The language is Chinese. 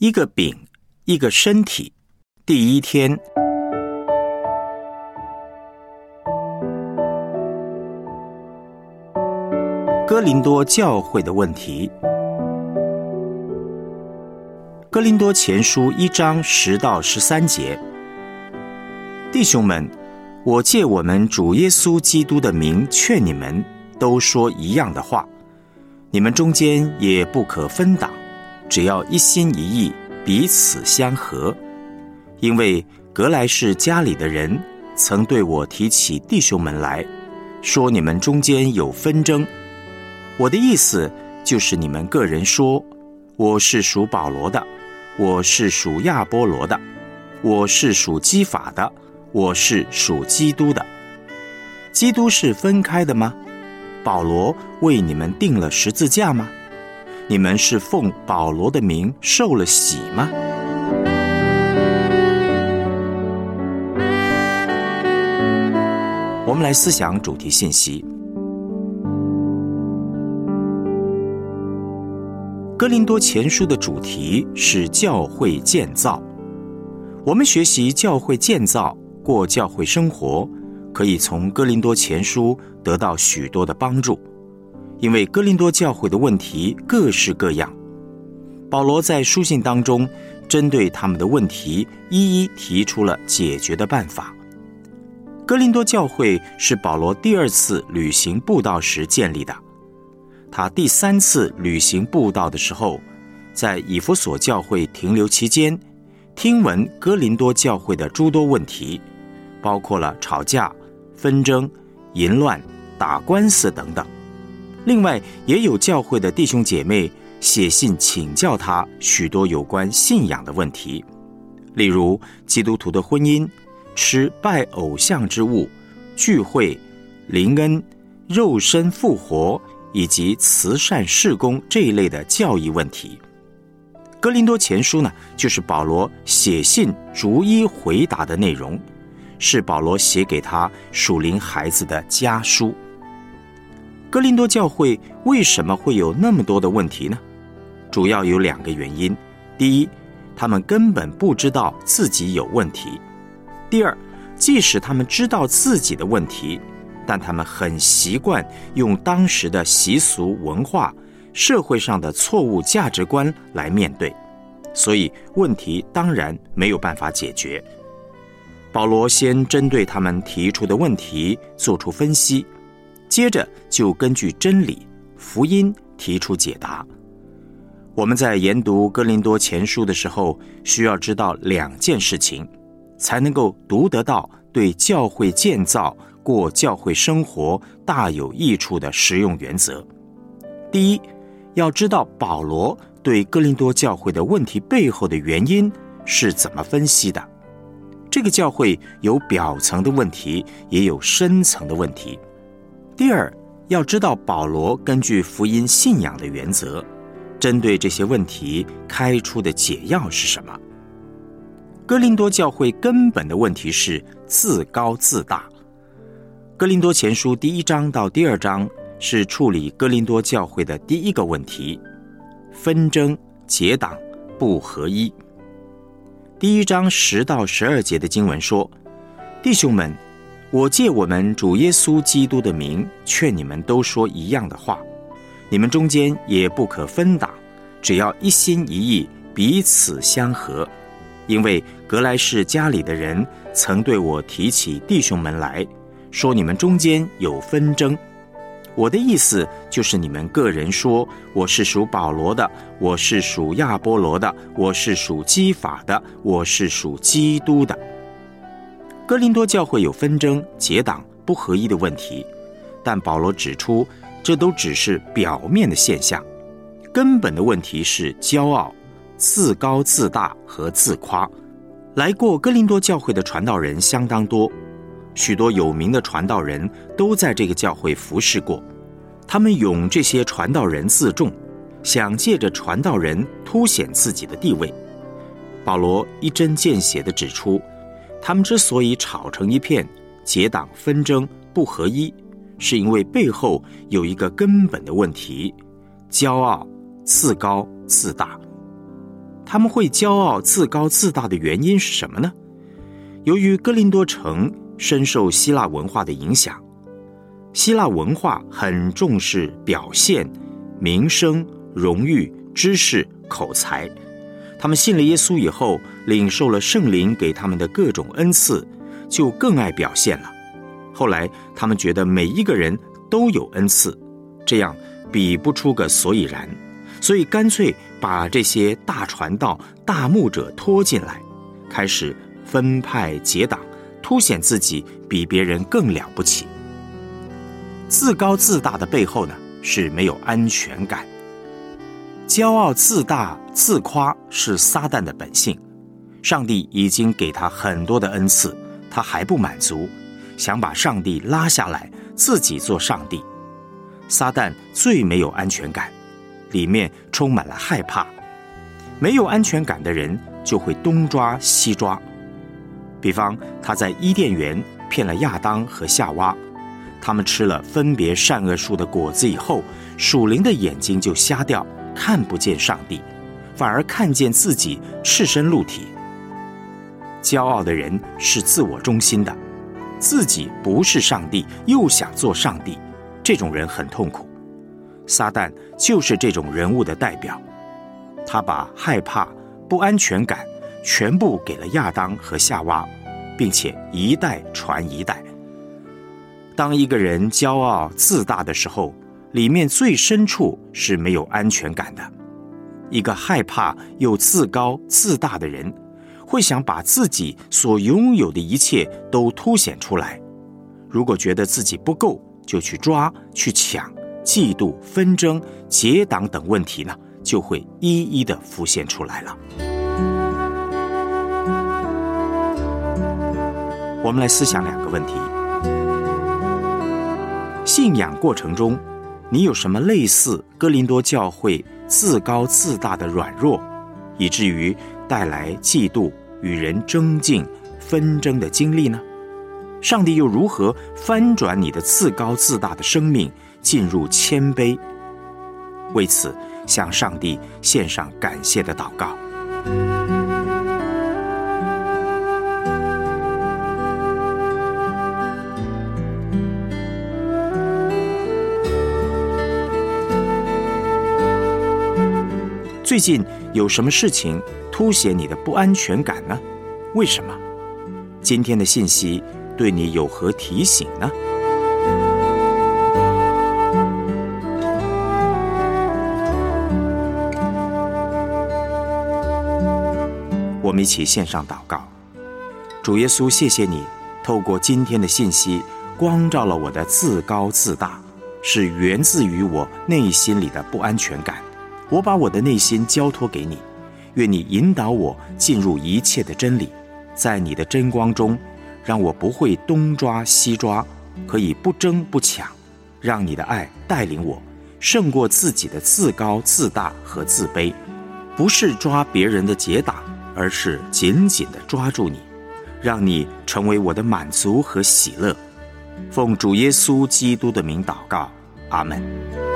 一个饼，一个身体。第一天，哥林多教会的问题。哥林多前书一章十到十三节，弟兄们，我借我们主耶稣基督的名劝你们，都说一样的话。你们中间也不可分党，只要一心一意，彼此相合。因为格莱士家里的人曾对我提起弟兄们来，说你们中间有纷争。我的意思就是你们个人说，我是属保罗的，我是属亚波罗的，我是属基法的，我是属基督的。基督是分开的吗？保罗为你们定了十字架吗？你们是奉保罗的名受了洗吗？我们来思想主题信息。哥林多前书的主题是教会建造。我们学习教会建造，过教会生活。可以从哥林多前书得到许多的帮助，因为哥林多教会的问题各式各样。保罗在书信当中针对他们的问题一一提出了解决的办法。哥林多教会是保罗第二次旅行布道时建立的，他第三次旅行布道的时候，在以弗所教会停留期间，听闻哥林多教会的诸多问题，包括了吵架。纷争、淫乱、打官司等等，另外也有教会的弟兄姐妹写信请教他许多有关信仰的问题，例如基督徒的婚姻、吃拜偶像之物、聚会、灵恩、肉身复活以及慈善事工这一类的教义问题。哥林多前书呢，就是保罗写信逐一回答的内容。是保罗写给他属灵孩子的家书。哥林多教会为什么会有那么多的问题呢？主要有两个原因：第一，他们根本不知道自己有问题；第二，即使他们知道自己的问题，但他们很习惯用当时的习俗、文化、社会上的错误价值观来面对，所以问题当然没有办法解决。保罗先针对他们提出的问题做出分析，接着就根据真理、福音提出解答。我们在研读哥林多前书的时候，需要知道两件事情，才能够读得到对教会建造、过教会生活大有益处的实用原则。第一，要知道保罗对哥林多教会的问题背后的原因是怎么分析的。这个教会有表层的问题，也有深层的问题。第二，要知道保罗根据福音信仰的原则，针对这些问题开出的解药是什么？哥林多教会根本的问题是自高自大。哥林多前书第一章到第二章是处理哥林多教会的第一个问题：纷争、结党、不合一。第一章十到十二节的经文说：“弟兄们，我借我们主耶稣基督的名劝你们，都说一样的话。你们中间也不可分党，只要一心一意，彼此相合。因为格莱士家里的人曾对我提起弟兄们来说，你们中间有纷争。”我的意思就是，你们个人说我是属保罗的，我是属亚波罗的，我是属基法的，我是属基督的。哥林多教会有纷争、结党、不合一的问题，但保罗指出，这都只是表面的现象，根本的问题是骄傲、自高自大和自夸。来过哥林多教会的传道人相当多。许多有名的传道人都在这个教会服侍过，他们拥这些传道人自重，想借着传道人凸显自己的地位。保罗一针见血地指出，他们之所以吵成一片、结党纷争、不合一，是因为背后有一个根本的问题：骄傲、自高自大。他们会骄傲自高自大的原因是什么呢？由于哥林多城深受希腊文化的影响，希腊文化很重视表现、名声、荣誉、知识、口才。他们信了耶稣以后，领受了圣灵给他们的各种恩赐，就更爱表现了。后来，他们觉得每一个人都有恩赐，这样比不出个所以然，所以干脆把这些大传道、大牧者拖进来，开始分派结党，凸显自己比别人更了不起。自高自大的背后呢，是没有安全感。骄傲自大自夸是撒旦的本性，上帝已经给他很多的恩赐，他还不满足，想把上帝拉下来，自己做上帝。撒旦最没有安全感，里面充满了害怕。没有安全感的人就会东抓西抓，比方他在伊甸园骗了亚当和夏娃，他们吃了分别善恶树的果子以后，属灵的眼睛就瞎掉。看不见上帝，反而看见自己赤身露体。骄傲的人是自我中心的，自己不是上帝，又想做上帝，这种人很痛苦。撒旦就是这种人物的代表，他把害怕、不安全感全部给了亚当和夏娃，并且一代传一代。当一个人骄傲自大的时候，里面最深处是没有安全感的。一个害怕又自高自大的人，会想把自己所拥有的一切都凸显出来。如果觉得自己不够，就去抓、去抢，嫉妒、纷争、结党等问题呢，就会一一的浮现出来了。我们来思想两个问题：信仰过程中。你有什么类似哥林多教会自高自大的软弱，以至于带来嫉妒、与人争竞、纷争的经历呢？上帝又如何翻转你的自高自大的生命，进入谦卑？为此，向上帝献上感谢的祷告。最近有什么事情凸显你的不安全感呢？为什么？今天的信息对你有何提醒呢？我们一起献上祷告，主耶稣，谢谢你透过今天的信息光照了我的自高自大，是源自于我内心里的不安全感。我把我的内心交托给你，愿你引导我进入一切的真理，在你的真光中，让我不会东抓西抓，可以不争不抢，让你的爱带领我，胜过自己的自高自大和自卑，不是抓别人的结党，而是紧紧地抓住你，让你成为我的满足和喜乐。奉主耶稣基督的名祷告，阿门。